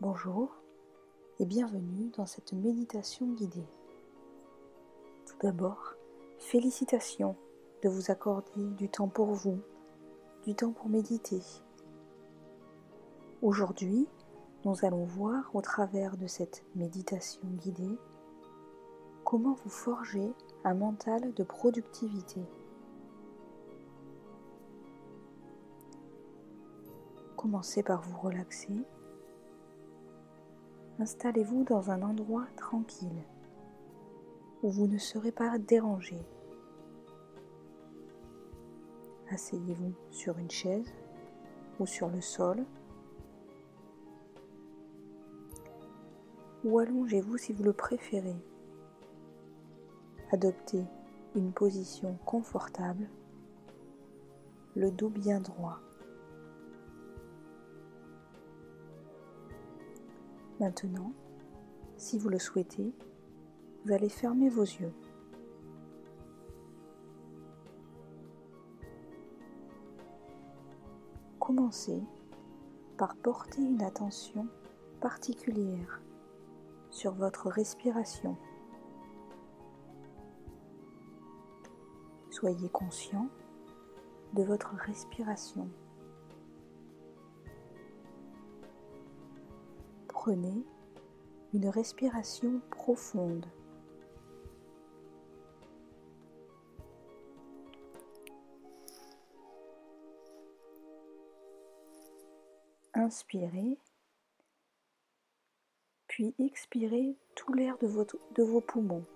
Bonjour et bienvenue dans cette méditation guidée. Tout d'abord, félicitations de vous accorder du temps pour vous, du temps pour méditer. Aujourd'hui, nous allons voir au travers de cette méditation guidée comment vous forger un mental de productivité. Commencez par vous relaxer installez-vous dans un endroit tranquille où vous ne serez pas dérangé. Asseyez-vous sur une chaise ou sur le sol ou allongez-vous si vous le préférez. Adoptez une position confortable, le dos bien droit. Maintenant, si vous le souhaitez, vous allez fermer vos yeux. Commencez par porter une attention particulière sur votre respiration. Soyez conscient de votre respiration. Prenez une respiration profonde. Inspirez, puis expirez tout l'air de, vos poumons.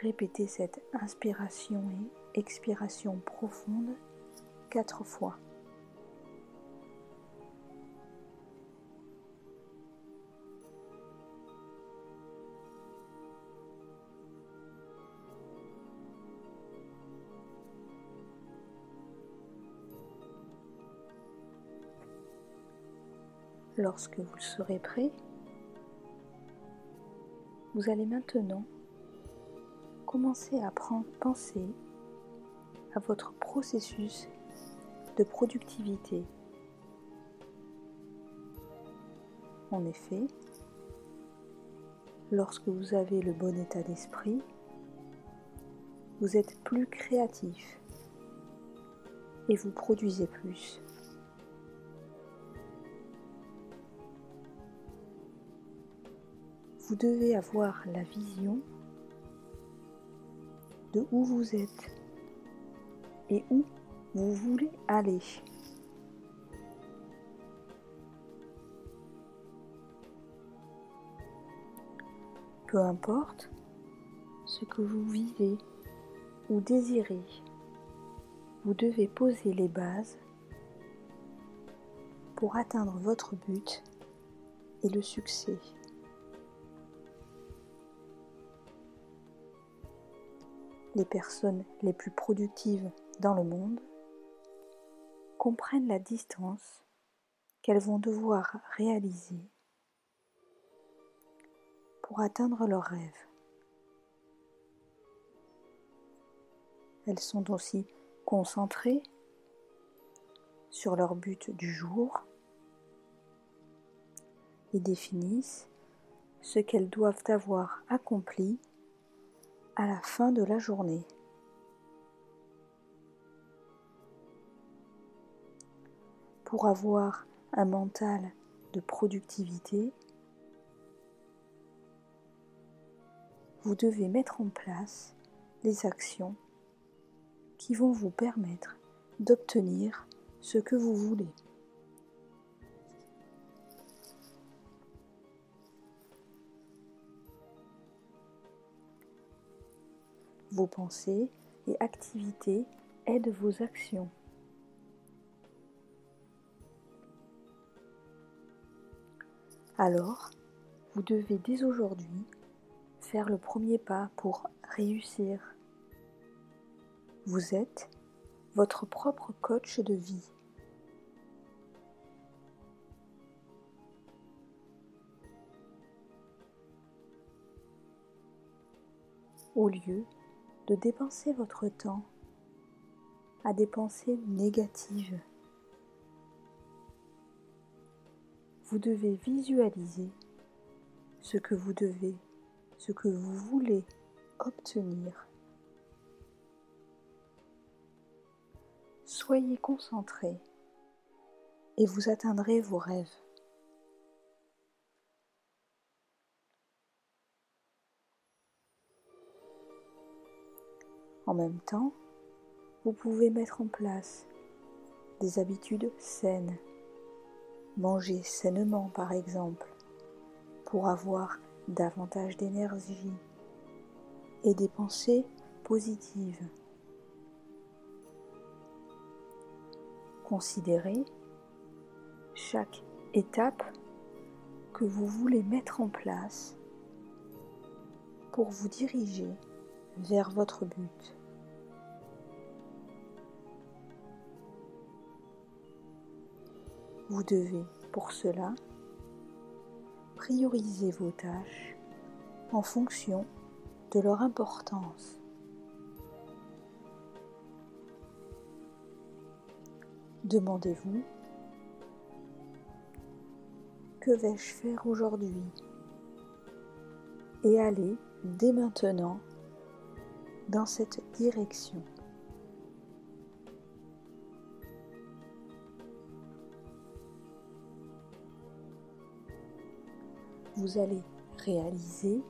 Répétez cette inspiration et expiration profonde quatre fois. Lorsque vous serez prêt, vous allez maintenant commencer à prendre penser à votre processus de productivité. En effet, lorsque vous avez le bon état d'esprit, vous êtes plus créatif et vous produisez plus. Vous devez avoir la vision de où vous êtes et où vous voulez aller. Peu importe ce que vous vivez ou désirez, vous devez poser les bases pour atteindre votre but et le succès. Les personnes les plus productives dans le monde comprennent la distance qu'elles vont devoir réaliser pour atteindre leurs rêves. Elles sont aussi concentrées sur leur but du jour et définissent ce qu'elles doivent avoir accompli à la fin de la journée. Pour avoir un mental de productivité, vous devez mettre en place les actions qui vont vous permettre d'obtenir ce que vous voulez. Vos pensées et activités aident vos actions. Alors, vous devez dès aujourd'hui faire le premier pas pour réussir. Vous êtes votre propre coach de vie. Au lieu de dépenser votre temps à des pensées négatives. Vous devez visualiser ce que vous devez, ce que vous voulez obtenir. Soyez concentré et vous atteindrez vos rêves. En même temps, vous pouvez mettre en place des habitudes saines. Manger sainement par exemple pour avoir davantage d'énergie et des pensées positives. Considérez chaque étape que vous voulez mettre en place pour vous diriger vers votre but. Vous devez pour cela prioriser vos tâches en fonction de leur importance. Demandez-vous, que vais-je faire aujourd'hui Et allez dès maintenant dans cette direction. Vous allez réaliser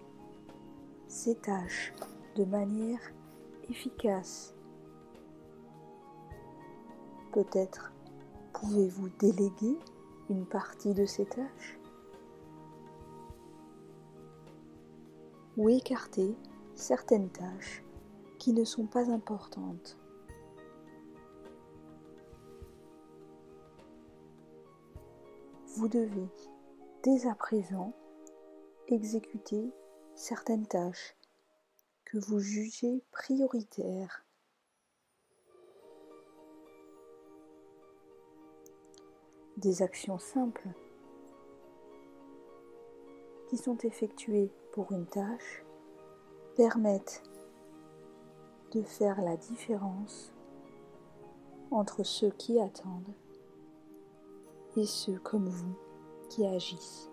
ces tâches de manière efficace. Peut-être pouvez-vous déléguer une partie de ces tâches ou écarter certaines tâches qui ne sont pas importantes. Vous devez dès à présent exécuter certaines tâches que vous jugez prioritaires. Des actions simples qui sont effectuées pour une tâche permettent de faire la différence entre ceux qui attendent et ceux comme vous qui agissent.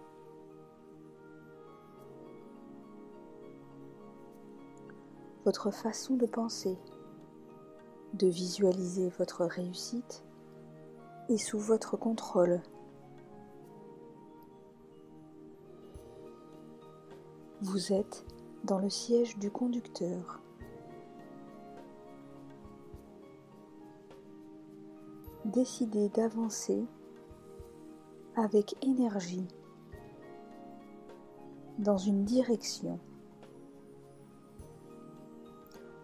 Votre façon de penser, de visualiser votre réussite est sous votre contrôle. Vous êtes dans le siège du conducteur. Décidez d'avancer avec énergie dans une direction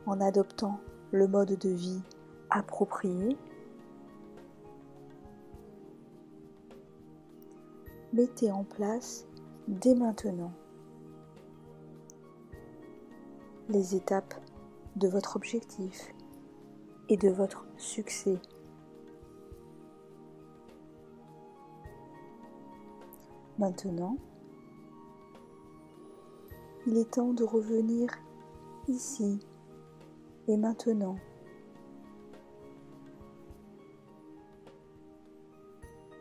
en adoptant le mode de vie approprié. Mettez en place dès maintenant les étapes de votre objectif et de votre succès. Maintenant, il est temps de revenir ici et maintenant.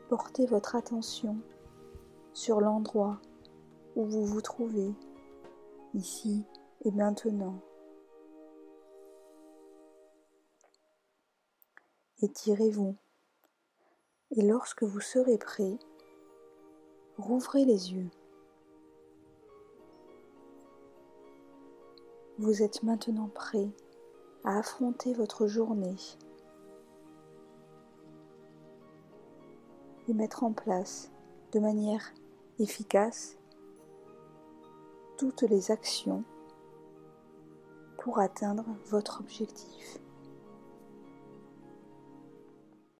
Portez votre attention sur l'endroit où vous vous trouvez, ici et maintenant. Étirez-vous et lorsque vous serez prêt, rouvrez les yeux. Vous êtes maintenant prêt à affronter votre journée et mettre en place de manière efficace toutes les actions pour atteindre votre objectif.